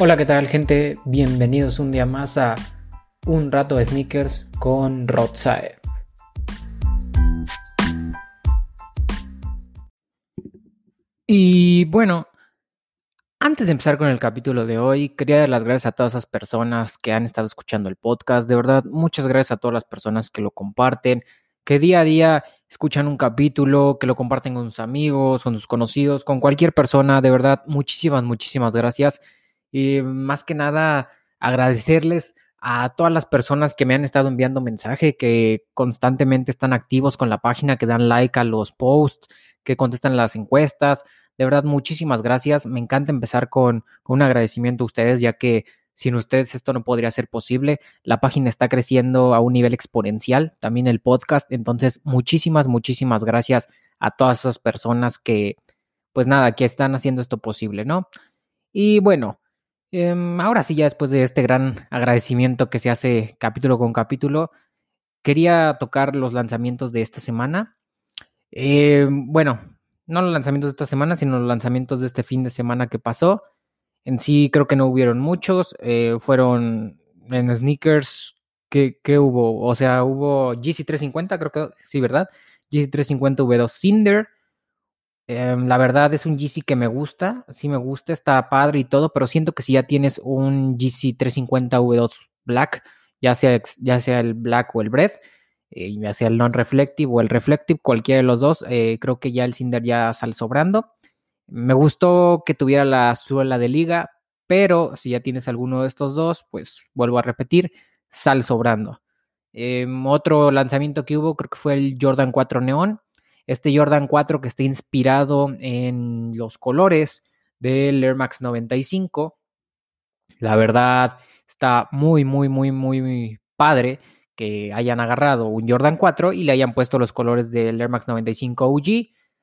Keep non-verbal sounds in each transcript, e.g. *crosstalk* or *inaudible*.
Hola, ¿qué tal gente? Bienvenidos un día más a Un rato de sneakers con Rotsae. Y bueno, antes de empezar con el capítulo de hoy, quería dar las gracias a todas esas personas que han estado escuchando el podcast. De verdad, muchas gracias a todas las personas que lo comparten, que día a día escuchan un capítulo, que lo comparten con sus amigos, con sus conocidos, con cualquier persona. De verdad, muchísimas, muchísimas gracias. Y más que nada, agradecerles a todas las personas que me han estado enviando mensaje, que constantemente están activos con la página, que dan like a los posts, que contestan las encuestas. De verdad, muchísimas gracias. Me encanta empezar con, con un agradecimiento a ustedes, ya que sin ustedes esto no podría ser posible. La página está creciendo a un nivel exponencial, también el podcast. Entonces, muchísimas, muchísimas gracias a todas esas personas que, pues nada, que están haciendo esto posible, ¿no? Y bueno, Em, ahora sí, ya después de este gran agradecimiento que se hace capítulo con capítulo, quería tocar los lanzamientos de esta semana. Em, bueno, no los lanzamientos de esta semana, sino los lanzamientos de este fin de semana que pasó. En sí creo que no hubieron muchos, eh, fueron en sneakers, ¿qué, hubo? O sea, hubo GC350, creo que sí, ¿verdad? GC350 V2 Cinder, Em, la verdad es un GC que me gusta, sí me gusta, está padre y todo, pero siento que si ya tienes un GC 350 V2 Black, ya sea, ya sea el Black o el Bread, eh, ya sea el non-reflective o el reflective, cualquiera de los dos, eh, creo que ya el Cinder ya sale sobrando. Me gustó que tuviera la suela de liga, pero si ya tienes alguno de estos dos, pues vuelvo a repetir, sale sobrando. Em, otro lanzamiento que hubo creo que fue el Jordan 4 Neon este Jordan 4 que está inspirado en los colores del Air Max 95. La verdad está muy, muy, muy, muy padre que hayan agarrado un Jordan 4 y le hayan puesto los colores del Air Max 95 OG.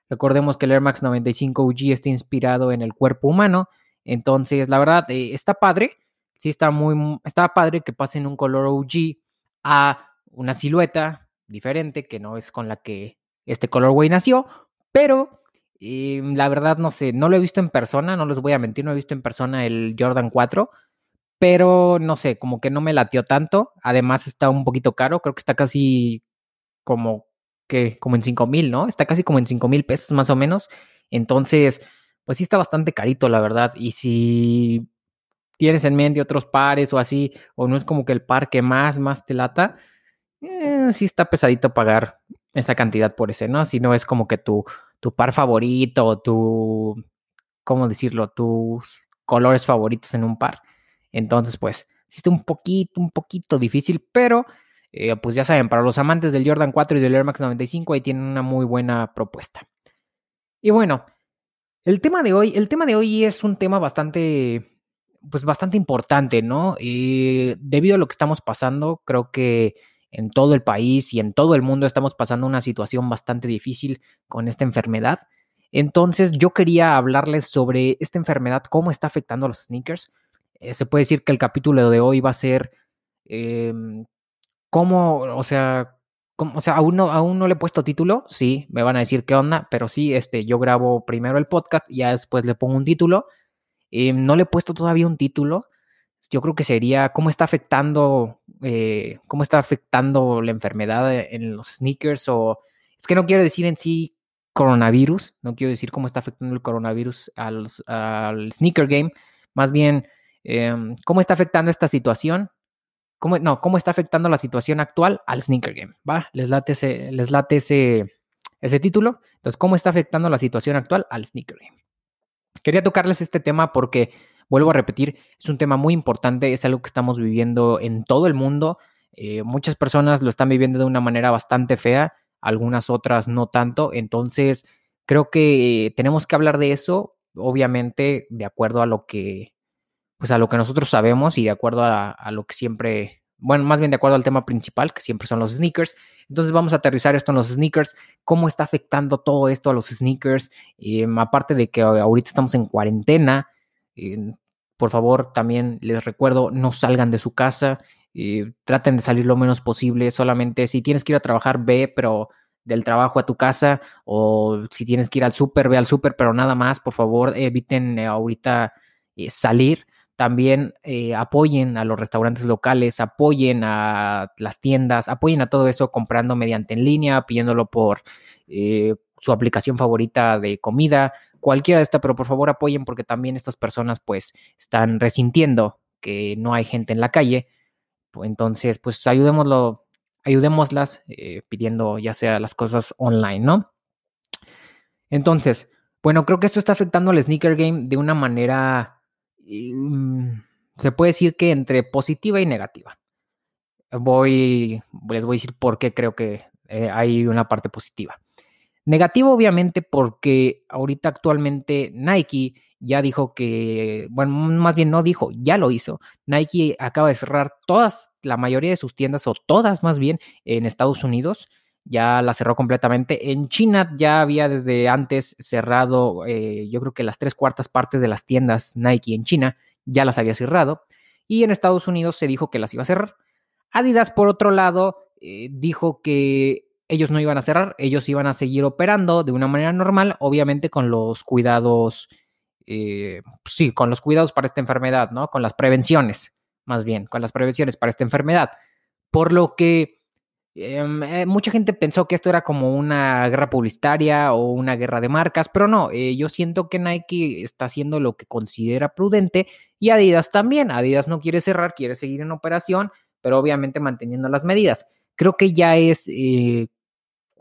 Recordemos que el Air Max 95 OG está inspirado en el cuerpo humano. Entonces, la verdad, eh, está padre. Sí, está muy, está padre que pasen un color OG a una silueta diferente, que no es con la que este colorway nació, pero la verdad no sé, no lo he visto en persona, no les voy a mentir, no he visto en persona el Jordan 4, pero no sé, como que no me latió tanto, además está un poquito caro, creo que está casi como que como en 5 mil, ¿no? Está casi como en 5 mil pesos más o menos, entonces pues sí está bastante carito, la verdad, y si tienes en mente otros pares o así, o no es como que el par que más, más te lata, eh, sí está pesadito pagar esa cantidad por ese, ¿no? Si no es como que tu, tu par favorito, tu, ¿cómo decirlo? Tus colores favoritos en un par. Entonces, pues, sí un poquito, un poquito difícil, pero eh, pues ya saben, para los amantes del Jordan 4 y del Air Max 95, ahí tienen una muy buena propuesta. Y bueno, el tema de hoy, el tema de hoy es un tema bastante, pues bastante importante, ¿no? Eh, debido a lo que estamos pasando, creo que en todo el país y en todo el mundo estamos pasando una situación bastante difícil con esta enfermedad. Entonces yo quería hablarles sobre esta enfermedad, cómo está afectando a los sneakers. Eh, se puede decir que el capítulo de hoy va a ser em, cómo, o sea, o sea, aún no, aún no le he puesto título, sí, me van a decir qué onda, pero sí, este, yo grabo primero el podcast y ya después le pongo un título. Em, no le he puesto todavía un título, yo creo que sería cómo está afectando, eh, cómo está afectando la enfermedad en los sneakers o es que no quiero decir en sí coronavirus, no quiero decir cómo está afectando el coronavirus al, al sneaker game, más bien em, cómo está afectando esta situación, cómo, no, cómo está afectando la situación actual al sneaker game, ¿va? Les late ese, les late ese, ese título, entonces, ¿cómo está afectando la situación actual al sneaker game? Quería tocarles este tema porque Vuelvo a repetir, es un tema muy importante, es algo que estamos viviendo en todo el mundo. Eh, muchas personas lo están viviendo de una manera bastante fea, algunas otras no tanto. Entonces, creo que tenemos que hablar de eso, obviamente, de acuerdo a lo que, pues a lo que nosotros sabemos y de acuerdo a, lo que siempre, bueno, más bien de acuerdo al tema principal, que siempre son los sneakers. Entonces vamos a aterrizar esto en los sneakers, cómo está afectando todo esto a los sneakers, eh, aparte de que ahorita estamos en cuarentena, por favor, también les recuerdo, no salgan de su casa, eh, traten de salir lo menos posible, solamente si tienes que ir a trabajar, ve, pero del trabajo a tu casa, o si tienes que ir al súper, ve al súper, pero nada más, por favor, eviten eh, ahorita eh, salir. también apoyen a los restaurantes locales, apoyen a las tiendas, apoyen a todo eso comprando mediante en línea, pidiéndolo por su aplicación favorita de comida, cualquiera de esta, pero por favor apoyen porque también estas personas pues están resintiendo que no hay gente en la calle. Entonces, pues ayudémoslo, ayudémoslas eh, pidiendo ya sea las cosas online, ¿no? Entonces, bueno, creo que esto está afectando al sneaker game de una manera, mm, se puede decir que entre positiva y negativa. Voy, les voy a decir por qué creo que eh, hay una parte positiva. Negativo, obviamente, porque ahorita actualmente Nike ya dijo que, bueno, más bien no dijo, ya lo hizo. Nike acaba de cerrar todas, la mayoría de sus tiendas, o todas más bien, en Estados Unidos. Ya la cerró completamente. En China ya había desde antes cerrado, eh, yo creo que las tres cuartas partes de las tiendas Nike en China ya las había cerrado. Y en Estados Unidos se dijo que las iba a cerrar. Adidas, por otro lado, eh, dijo que ellos no iban a cerrar, ellos iban a seguir operando de una manera normal, obviamente con los cuidados, eh, sí, con los cuidados para esta enfermedad, ¿no? Con las prevenciones, más bien, con las prevenciones para esta enfermedad. Por lo que em, eh, mucha gente pensó que esto era como una guerra publicitaria o una guerra de marcas, pero no, eh, yo siento que Nike está haciendo lo que considera prudente y Adidas también. Adidas no quiere cerrar, quiere seguir en operación, pero obviamente manteniendo las medidas. Creo que ya es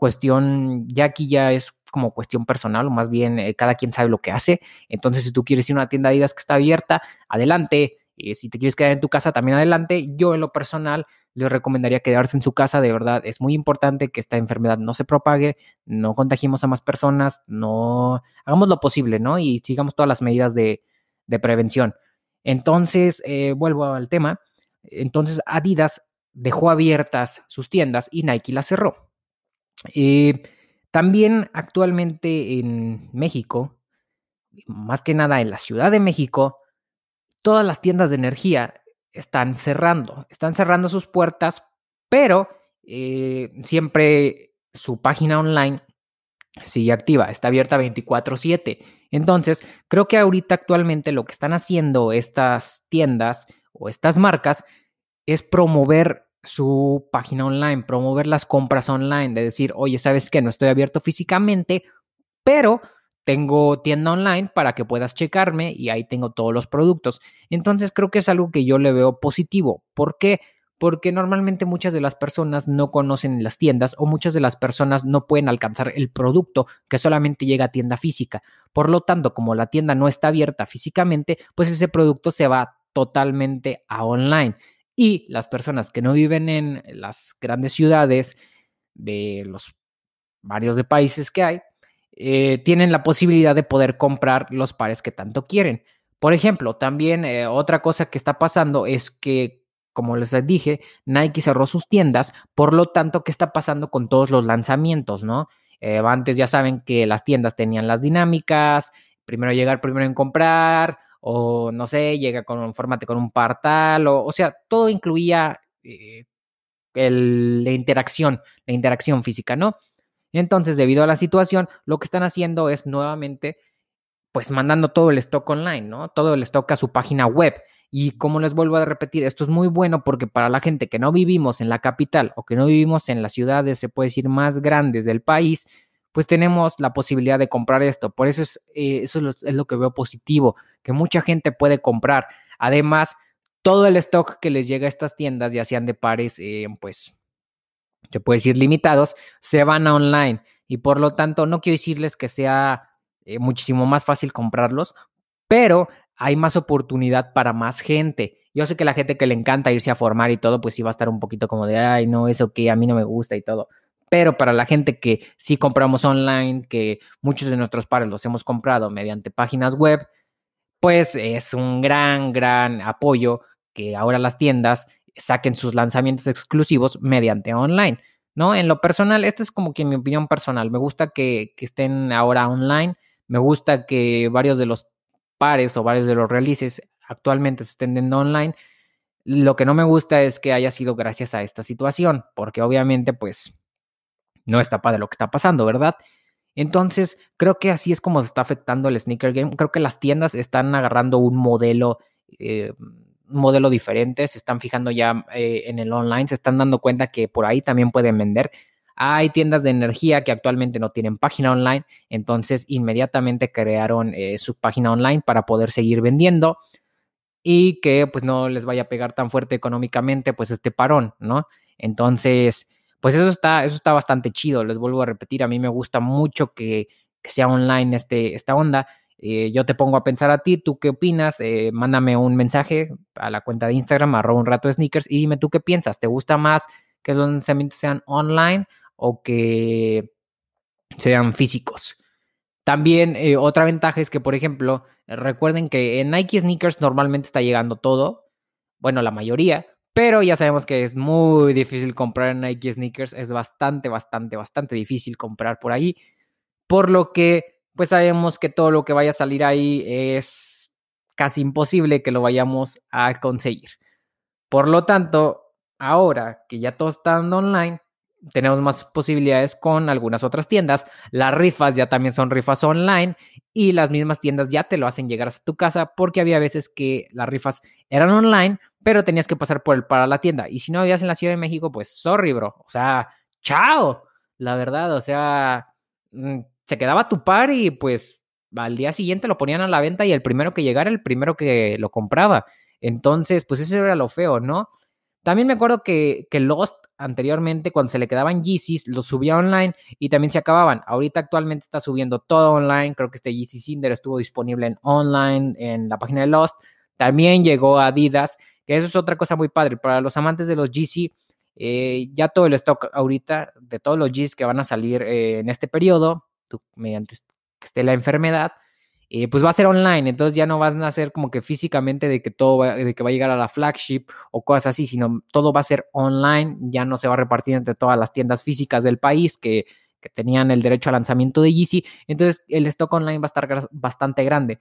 cuestión, ya aquí ya es como cuestión personal, o más bien eh, cada quien sabe lo que hace. Entonces, si tú quieres ir a una tienda de Adidas que está abierta, adelante. y si te quieres quedar en tu casa, también adelante. Yo, en lo personal, les recomendaría quedarse en su casa. De verdad, es muy importante que esta enfermedad no se propague, no contagiemos a más personas, no hagamos lo posible, ¿no? Y sigamos todas las medidas de, prevención. Entonces, eh, vuelvo al tema. Entonces, Adidas dejó abiertas sus tiendas y Nike las cerró. Eh, también actualmente en México, más que nada en la Ciudad de México, todas las tiendas de energía están cerrando, están cerrando sus puertas, pero eh, siempre su página online sigue activa, está abierta 24/7. Entonces, creo que ahorita actualmente lo que están haciendo estas tiendas o estas marcas es promover su página online, promover las compras online, de decir, oye, ¿sabes qué? No estoy abierto físicamente, pero tengo tienda online para que puedas checarme y ahí tengo todos los productos. Entonces creo que es algo que yo le veo positivo. ¿Por qué? Porque normalmente muchas de las personas no conocen las tiendas o muchas de las personas no pueden alcanzar el producto que solamente llega a tienda física. Por lo tanto, como la tienda no está abierta físicamente, pues ese producto se va totalmente a online y las personas que no viven en las grandes ciudades de los varios de países que hay, eh, tienen la posibilidad de poder comprar los pares que tanto quieren. Por ejemplo, también eh, otra cosa que está pasando es que, como les dije, Nike cerró sus tiendas, por lo tanto, ¿qué está pasando con todos los lanzamientos, no? Eh, antes ya saben que las tiendas tenían las dinámicas, primero llegar, primero en comprar, o no sé, llega con un formato con un partal, o, o sea, todo incluía eh, el, la interacción, la interacción física, ¿no? Entonces, debido a la situación, lo que están haciendo es nuevamente, pues mandando todo el stock online, ¿no? Todo el stock a su página web. Y como les vuelvo a repetir, esto es muy bueno porque para la gente que no vivimos en la capital o que no vivimos en las ciudades, se puede decir, más grandes del país, pues tenemos la posibilidad de comprar esto. Por eso es, eh, eso es lo, que veo positivo, que mucha gente puede comprar. Además, todo el stock que les llega a estas tiendas, ya sean de pares, eh, pues, se puede decir limitados, se van a online. Y por lo tanto, no quiero decirles que sea eh, muchísimo más fácil comprarlos, pero hay más oportunidad para más gente. Yo sé que la gente que le encanta irse a formar y todo, pues sí va a estar un poquito como de, ay, no, eso que a mí no me gusta y todo pero para la gente que sí compramos online, que muchos de nuestros pares los hemos comprado mediante páginas web, pues es un gran, gran apoyo que ahora las tiendas saquen sus lanzamientos exclusivos mediante online, ¿no? En lo personal, esta es como que mi opinión personal, me gusta que, que estén ahora online, me gusta que varios de los pares o varios de los releases actualmente se estén dando online. Lo que no me gusta es que haya sido gracias a esta situación, porque obviamente pues no está padre lo que está pasando, ¿verdad? Entonces, creo que así es como se está afectando el sneaker game. Creo que las tiendas están agarrando un modelo eh, modelo diferente, se están fijando ya eh, en el online, se están dando cuenta que por ahí también pueden vender. Hay tiendas de energía que actualmente no tienen página online, entonces inmediatamente crearon eh, su página online para poder seguir vendiendo y que pues no les vaya a pegar tan fuerte económicamente pues este parón, ¿no? Entonces, pues eso está, eso está bastante chido, les vuelvo a repetir, a mí me gusta mucho que, que sea online este, esta onda. Eh, yo te pongo a pensar a ti, ¿tú qué opinas? Eh, mándame un mensaje a la cuenta de Instagram, arroba un rato de sneakers, y dime tú qué piensas. ¿Te gusta más que los lanzamientos sean online o que sean físicos? También eh, otra ventaja es que, por ejemplo, recuerden que en Nike Sneakers normalmente está llegando todo, bueno, la mayoría, pero ya sabemos que es muy difícil comprar Nike Sneakers, es bastante, bastante, bastante difícil comprar por ahí, por lo que pues sabemos que todo lo que vaya a salir ahí es casi imposible que lo vayamos a conseguir. Por lo tanto, ahora que ya todo está online, tenemos más posibilidades con algunas otras tiendas. Las rifas ya también son rifas online y las mismas tiendas ya te lo hacen llegar a tu casa porque había veces que las rifas eran online, pero tenías que pasar por el para la tienda. Y si no vivías en la Ciudad de México, pues sorry, bro. O sea, chao. La verdad, o sea, mm, se quedaba tu par y pues al día siguiente lo ponían a la venta y el primero que llegara, el primero que lo compraba. Entonces, pues eso era lo feo, ¿no? También me acuerdo que, que Lost anteriormente, cuando se le quedaban Yeezys, los subía online y también se acababan. Ahorita actualmente está subiendo todo online. Creo que este Yeezy Cinder estuvo disponible en online, en la página de Lost. También llegó a Adidas, que eso es otra cosa muy padre. Para los amantes de los Yeezy, eh, ya todo el stock ahorita de todos los Yeezys que van a salir eh, en este periodo, mediante que esté la enfermedad, eh, pues va a ser online, entonces ya no van a ser como que físicamente de que todo va, de que va a llegar a la flagship o cosas así, sino todo va a ser online, ya no se va a repartir entre todas las tiendas físicas del país que, que tenían el derecho al lanzamiento de Yeezy, entonces el stock online va a estar bastante grande.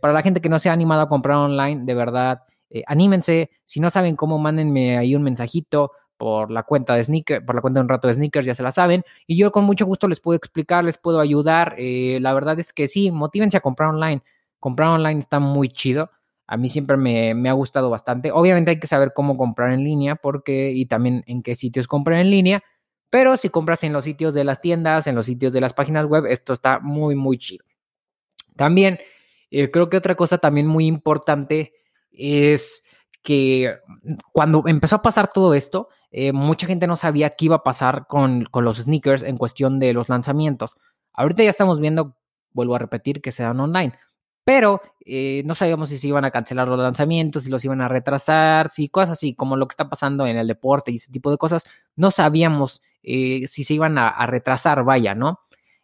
Para la gente que no se ha animado a comprar online, de verdad, eh, anímense, si no saben cómo, mándenme ahí un mensajito, por la cuenta de sneaker, por la cuenta de un rato de sneakers, ya se la saben. Y yo con mucho gusto les puedo explicar, les puedo ayudar. Eh, la verdad es que sí, motívense a comprar online. Comprar online está muy chido. A mí siempre me, ha gustado bastante. Obviamente hay que saber cómo comprar en línea porque y también en qué sitios comprar en línea. Pero si compras en los sitios de las tiendas, en los sitios de las páginas web, esto está muy, muy chido. También eh, creo que otra cosa también muy importante es que cuando empezó a pasar todo esto, eh, mucha gente no sabía qué iba a pasar con, los sneakers en cuestión de los lanzamientos. Ahorita ya estamos viendo, vuelvo a repetir, que se dan online, pero eh, no sabíamos si se iban a cancelar los lanzamientos, si los iban a retrasar, si cosas así, como lo que está pasando en el deporte y ese tipo de cosas, no sabíamos eh, si se iban a, retrasar, vaya, ¿no?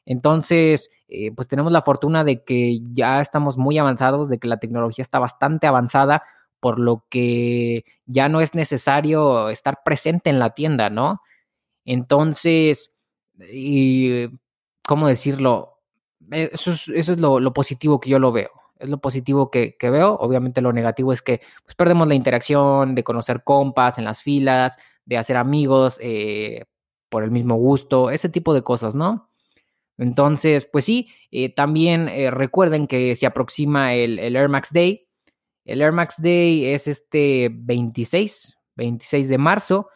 Entonces, pues tenemos la fortuna de que ya estamos muy avanzados, de que la tecnología está bastante avanzada por lo que ya no es necesario estar presente en la tienda, ¿no? Entonces, y, ¿cómo decirlo? Eh, eso es, lo, positivo que yo lo veo. Es lo positivo que, veo. Obviamente lo negativo es que pues, perdemos la interacción de conocer compas en las filas, de hacer amigos eh, por el mismo gusto, ese tipo de cosas, ¿no? Entonces, pues sí, eh, también recuerden que se aproxima el, Air Max Day, el Air Max Day es este 26, 26 de marzo.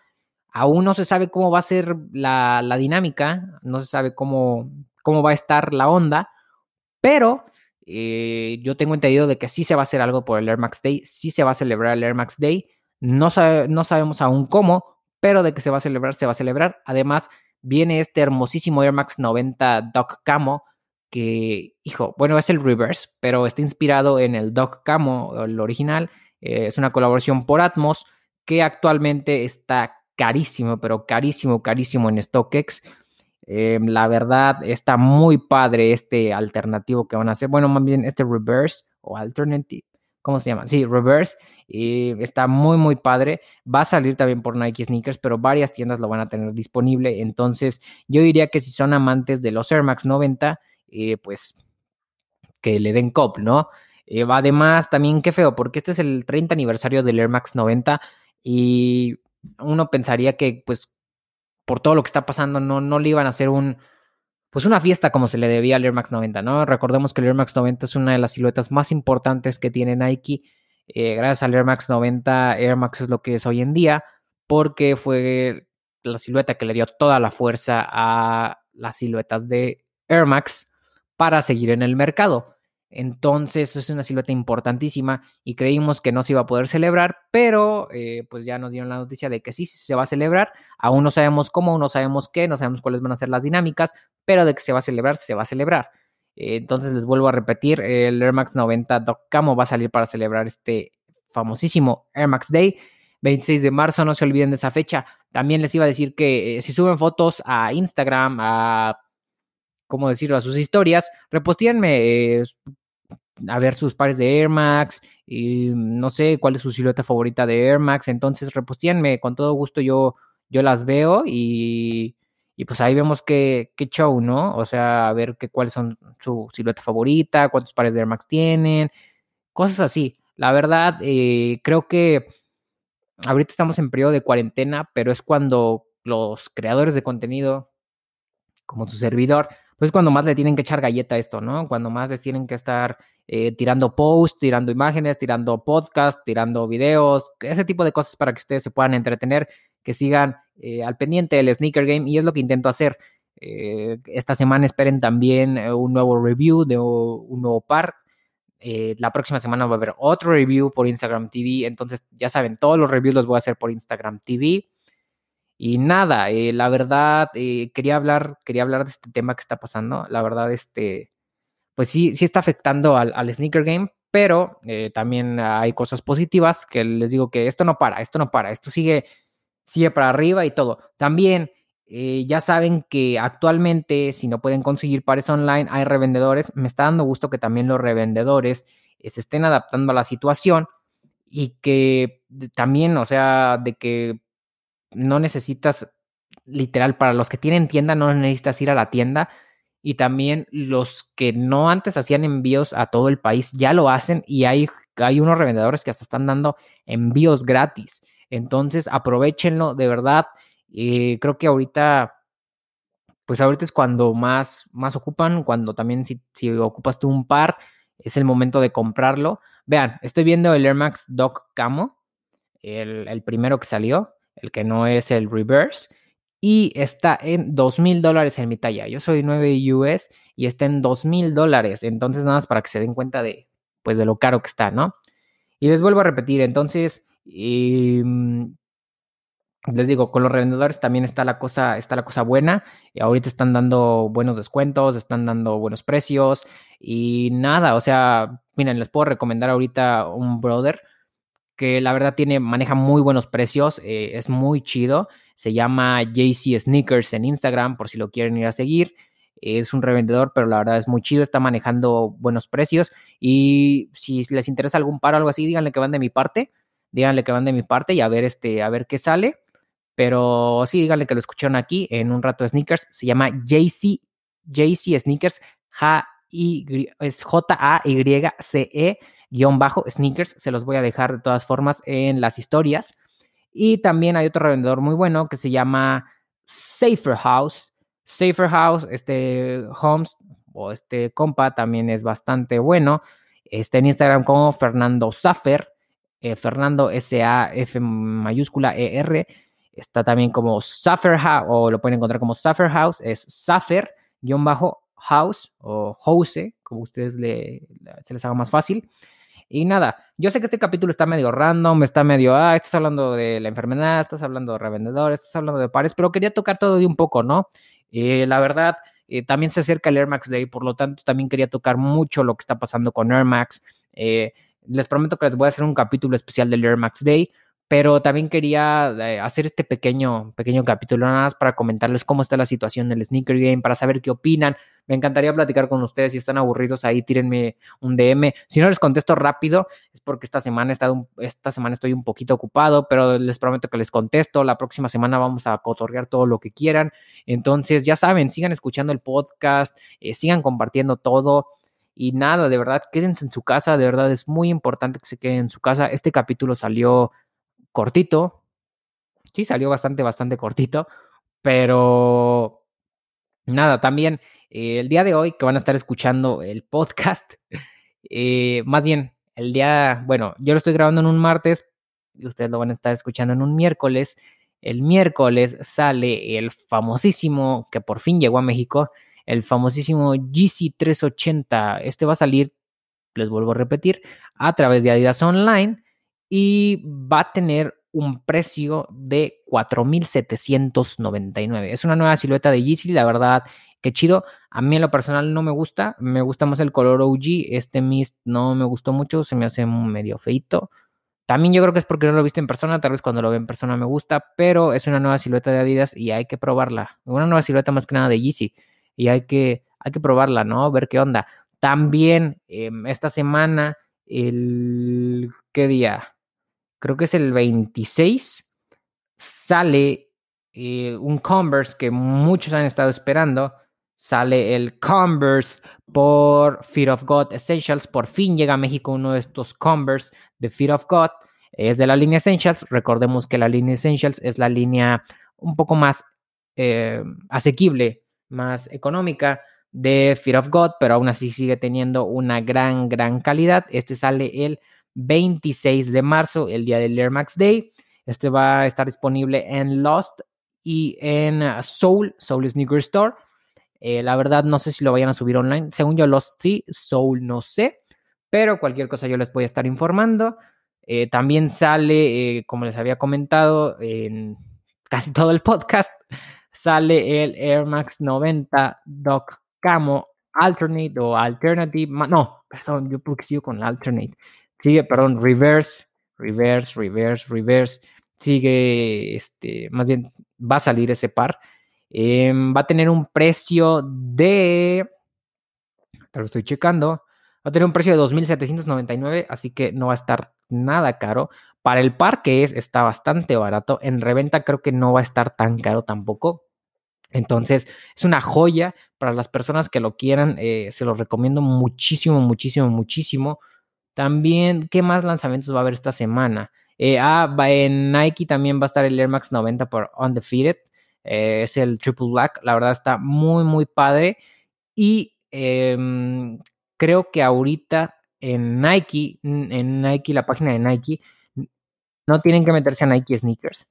Aún no se sabe cómo va a ser la, dinámica, no se sabe cómo, cómo va a estar la onda, pero eh, yo tengo entendido de que sí se va a hacer algo por el Air Max Day, sí se va a celebrar el Air Max Day. No, no sabemos aún cómo, pero de que se va a celebrar, se va a celebrar. Además, viene este hermosísimo Air Max 90 Doc Camo que, hijo, bueno, es el reverse, pero está inspirado en el Doc Camo, el original. Eh, es una colaboración por Atmos que actualmente está carísimo, pero carísimo, carísimo en StockX. Em, la verdad, está muy padre este alternativo que van a hacer. Bueno, más bien este reverse o alternative. ¿Cómo se llama? Sí, reverse. Y está muy, muy padre. Va a salir también por Nike Sneakers, pero varias tiendas lo van a tener disponible. Entonces, yo diría que si son amantes de los Air Max 90, eh, pues que le den cop, ¿no? Eh, además, también qué feo, porque este es el 30 aniversario del Air Max 90 y uno pensaría que, pues, por todo lo que está pasando, no, no le iban a hacer un, pues una fiesta como se le debía al Air Max 90, ¿no? Recordemos que el Air Max 90 es una de las siluetas más importantes que tiene Nike. Eh, gracias al Air Max 90, Air Max es lo que es hoy en día, porque fue la silueta que le dio toda la fuerza a las siluetas de Air Max para seguir en el mercado. Entonces es una silueta importantísima y creímos que no se iba a poder celebrar, pero eh, pues ya nos dieron la noticia de que sí, se va a celebrar. Aún no sabemos cómo, no sabemos qué, no sabemos cuáles van a ser las dinámicas, pero de que se va a celebrar, se va a celebrar. Eh, entonces les vuelvo a repetir, el Air Max 90 Doc Camo va a salir para celebrar este famosísimo Air Max Day. 26 de marzo, no se olviden de esa fecha. También les iba a decir que eh, si suben fotos a Instagram, a ¿cómo decirlo?, a sus historias, repostíanme eh, a ver sus pares de Air Max y no sé cuál es su silueta favorita de Air Max, entonces repostíanme, con todo gusto yo, yo las veo y, y pues ahí vemos qué, qué, show, ¿no? O sea, a ver qué, cuáles son su silueta favorita, cuántos pares de Air Max tienen, cosas así. La verdad, eh, creo que ahorita estamos en periodo de cuarentena, pero es cuando los creadores de contenido, como tu servidor, pues cuando más le tienen que echar galleta a esto, ¿no? Cuando más les tienen que estar eh, tirando posts, tirando imágenes, tirando podcasts, tirando videos, ese tipo de cosas para que ustedes se puedan entretener, que sigan eh, al pendiente del Sneaker Game y es lo que intento hacer. Eh, esta semana esperen también un nuevo review de un nuevo par. la próxima semana va a haber otro review por Instagram TV. Entonces, ya saben, todos los reviews los voy a hacer por Instagram TV. Y nada, eh, la verdad, eh, quería hablar, quería hablar de este tema que está pasando. La verdad, este, pues sí, sí está afectando al, sneaker game, pero eh, también hay cosas positivas que les digo que esto no para, esto no para, esto sigue, sigue para arriba y todo. También ya saben que actualmente, si no pueden conseguir pares online, hay revendedores. Me está dando gusto que también los revendedores se estén adaptando a la situación y que también, o sea, de que no necesitas, literal, para los que tienen tienda, no necesitas ir a la tienda. Y también los que no antes hacían envíos a todo el país ya lo hacen y hay, hay unos revendedores que hasta están dando envíos gratis. Entonces, aprovechenlo, de verdad. Eh, creo que ahorita, pues ahorita es cuando más, más ocupan, cuando también si, si ocupas tú un par, es el momento de comprarlo. Vean, estoy viendo el Air Max Doc Camo, el, el primero que salió el que no es el reverse, y está en dos mil dólares en mi talla. Yo soy 9 US y está en dos mil dólares. Entonces, nada más para que se den cuenta de, pues, de lo caro que está, ¿no? Y les vuelvo a repetir, entonces, em, les digo, con los revendedores también está la cosa, está la cosa buena. Y ahorita están dando buenos descuentos, están dando buenos precios y nada, o sea, miren, les puedo recomendar ahorita un brother que la verdad tiene, maneja muy buenos precios, eh, es muy chido. Se llama JC Sneakers en Instagram, por si lo quieren ir a seguir. Es un revendedor, pero la verdad es muy chido, está manejando buenos precios. Y si les interesa algún par o algo así, díganle que van de mi parte. Díganle que van de mi parte y a ver, este, a ver qué sale. Pero sí, díganle que lo escucharon aquí en un rato de sneakers. Se llama JC, JC Sneakers, J-A-Y-C-E guion bajo sneakers. Se los voy a dejar de todas formas en las historias. Y también hay otro revendedor muy bueno que se llama Safer House. Safer House, este Homes o este compa también es bastante bueno. Está en Instagram como Fernando Safer, eh, Fernando S-A-F mayúscula E-R. Está también como Safer House, o lo pueden encontrar como Safer House, es Safer, guion bajo House o House, como ustedes le, se les haga más fácil. Y nada, yo sé que este capítulo está medio random, está medio, ah, estás hablando de la enfermedad, estás hablando de revendedores, estás hablando de pares, pero quería tocar todo de un poco, ¿no? Eh, la verdad, eh, también se acerca el Air Max Day, por lo tanto, también quería tocar mucho lo que está pasando con Air Max. Eh, les prometo que les voy a hacer un capítulo especial del Air Max Day pero también quería eh, hacer este pequeño, pequeño capítulo nada más para comentarles cómo está la situación del sneaker game, para saber qué opinan. Me encantaría platicar con ustedes. Si están aburridos ahí, tírenme un DM. Si no les contesto rápido, es porque esta semana, he esta semana estoy un poquito ocupado, pero les prometo que les contesto. La próxima semana vamos a cotorrear todo lo que quieran. Entonces, ya saben, sigan escuchando el podcast, eh, sigan compartiendo todo. Y nada, de verdad, quédense en su casa. De verdad, es muy importante que se queden en su casa. Este capítulo salió cortito. Sí, salió bastante, bastante cortito. Pero nada, también eh, el día de hoy que van a estar escuchando el podcast, *laughs* eh, más bien el día, bueno, yo lo estoy grabando en un martes y ustedes lo van a estar escuchando en un miércoles. El miércoles sale el famosísimo, que por fin llegó a México, el famosísimo GC380. Este va a salir, les vuelvo a repetir, a través de Adidas Online y va a tener un precio de 4.799. Es una nueva silueta de Yeezy, la verdad, qué chido. A mí en lo personal no me gusta, me gusta más el color OG, este Mist no me gustó mucho, se me hace medio feito. También yo creo que es porque no lo he visto en persona, tal vez cuando lo ve en persona me gusta, pero es una nueva silueta de Adidas y hay que probarla. Una nueva silueta más que nada de Yeezy y hay que, hay que probarla, ¿no? Ver qué onda. También em, esta semana, el... ¿qué día? Creo que es el 26, sale eh, un Converse que muchos han estado esperando. Sale el Converse por Fear of God Essentials. Por fin llega a México uno de estos Converse de Fear of God. Es de la línea Essentials. Recordemos que la línea Essentials es la línea un poco más eh, asequible, más económica de Fear of God, pero aún así sigue teniendo una gran, gran calidad. Este sale el 26 de marzo, el día del Air Max Day. Este va a estar disponible en Lost y en Soul, Soul Sneaker Store. Eh, la verdad, no sé si lo vayan a subir online. Según yo, los sí, Soul no sé. Pero cualquier cosa yo les voy a estar informando. Eh, también sale, eh, como les había comentado en casi todo el podcast, sale el Air Max 90 Doc Camo Alternate o Alternative. No, perdón, yo porque sigo con Alternate. Sigue, perdón, Reverse, Reverse, Reverse, Reverse. Sigue, este, más bien va a salir ese par. Em, va a tener un precio de. Te lo estoy checando. Va a tener un precio de 2.799, así que no va a estar nada caro. Para el par que es, está bastante barato. En reventa creo que no va a estar tan caro tampoco. Entonces, es una joya para las personas que lo quieran. Eh, se lo recomiendo muchísimo, muchísimo, muchísimo. También, ¿qué más lanzamientos va a haber esta semana? Eh, ah, en Nike también va a estar el Air Max 90 por Undefeated. Eh, es el Triple Black. La verdad está muy, muy padre. Y em, creo que ahorita en Nike, en Nike, la página de Nike, no tienen que meterse a Nike Sneakers.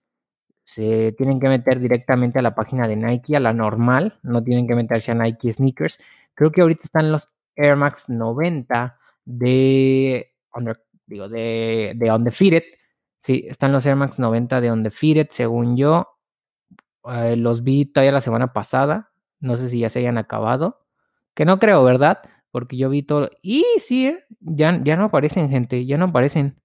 Se tienen que meter directamente a la página de Nike, a la normal. No tienen que meterse a Nike Sneakers. Creo que ahorita están los Air Max 90 de, digo, de, de Undefeated. Sí, están los Air Max 90 de Undefeated, según yo. Eh, los vi todavía la semana pasada. No sé si ya se hayan acabado. Que no creo, ¿verdad? Porque yo vi todo. Y sí, ¿eh? ya, ya no aparecen, gente. Ya no aparecen.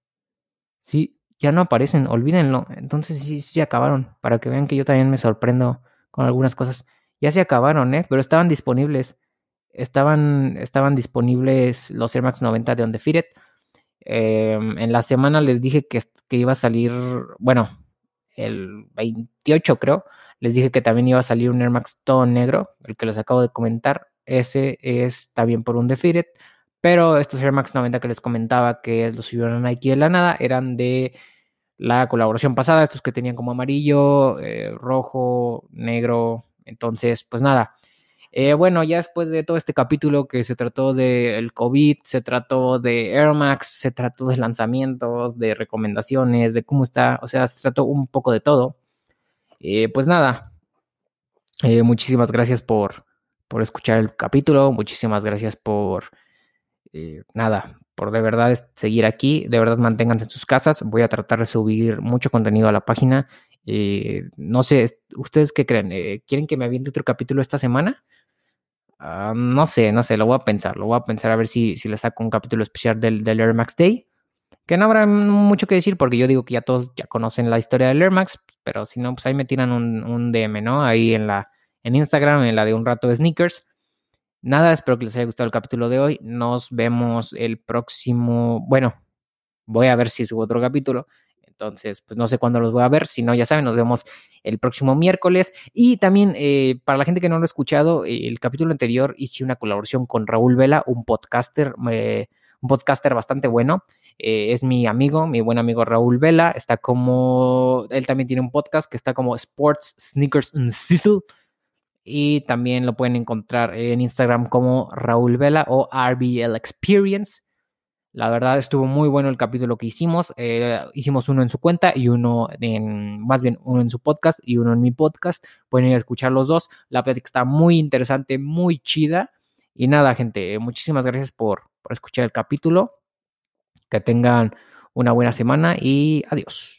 Sí, ya no aparecen. Olvídenlo. Entonces sí, sí acabaron. Para que vean que yo también me sorprendo con algunas cosas. Ya se acabaron, ¿eh? Pero estaban disponibles. Estaban, estaban disponibles los Air Max 90 de Undefeated. Eh, en la semana les dije que, que iba a salir, bueno, el 28 creo, les dije que también iba a salir un Air Max todo negro, el que les acabo de comentar. Ese es también por un. Pero estos Air Max 90 que les comentaba que los subieron a Nike de la nada eran de la colaboración pasada, estos que tenían como amarillo, eh, rojo, negro. Entonces, pues nada. Eh, bueno, ya después de todo este capítulo que se trató del COVID, se trató de Air Max, se trató de lanzamientos, de recomendaciones, de cómo está, o sea, se trató un poco de todo. Eh, pues nada, muchísimas gracias por, por escuchar el capítulo, muchísimas gracias por, eh, nada, por de verdad seguir aquí, de verdad manténganse en sus casas, voy a tratar de subir mucho contenido a la página. no sé, ¿ustedes qué creen? ¿Quieren que me aviente otro capítulo esta semana? Ah, no sé, no sé, lo voy a pensar, lo voy a pensar a ver si, si le saco un capítulo especial del, del Air Max Day que no habrá mucho que decir porque yo digo que ya todos ya conocen la historia del Air Max, pero si no, pues ahí me tiran un, DM, ¿no? Ahí en la en Instagram, en la de un rato de sneakers. Nada, espero que les haya gustado el capítulo de hoy. Nos vemos el próximo, bueno, voy a ver si subo otro capítulo. Entonces, pues no sé cuándo los voy a ver. Si no, ya saben, nos vemos el próximo miércoles. Y también, eh, para la gente que no lo ha escuchado, el capítulo anterior hice una colaboración con Raúl Vela, un podcaster, eh, un podcaster bastante bueno. Eh, es mi amigo, mi buen amigo Raúl Vela. Está como, él también tiene un podcast que está como Sports Sneakers and Sizzle. Y también lo pueden encontrar en Instagram como Raúl Vela o RBL Experience. La verdad estuvo muy bueno el capítulo que hicimos. Eh, hicimos uno en su cuenta y uno en, más bien uno en su podcast y uno en mi podcast. Pueden ir a escuchar los dos. La plática está muy interesante, muy chida. Y nada, gente, muchísimas gracias por, por escuchar el capítulo. Que tengan una buena semana y adiós.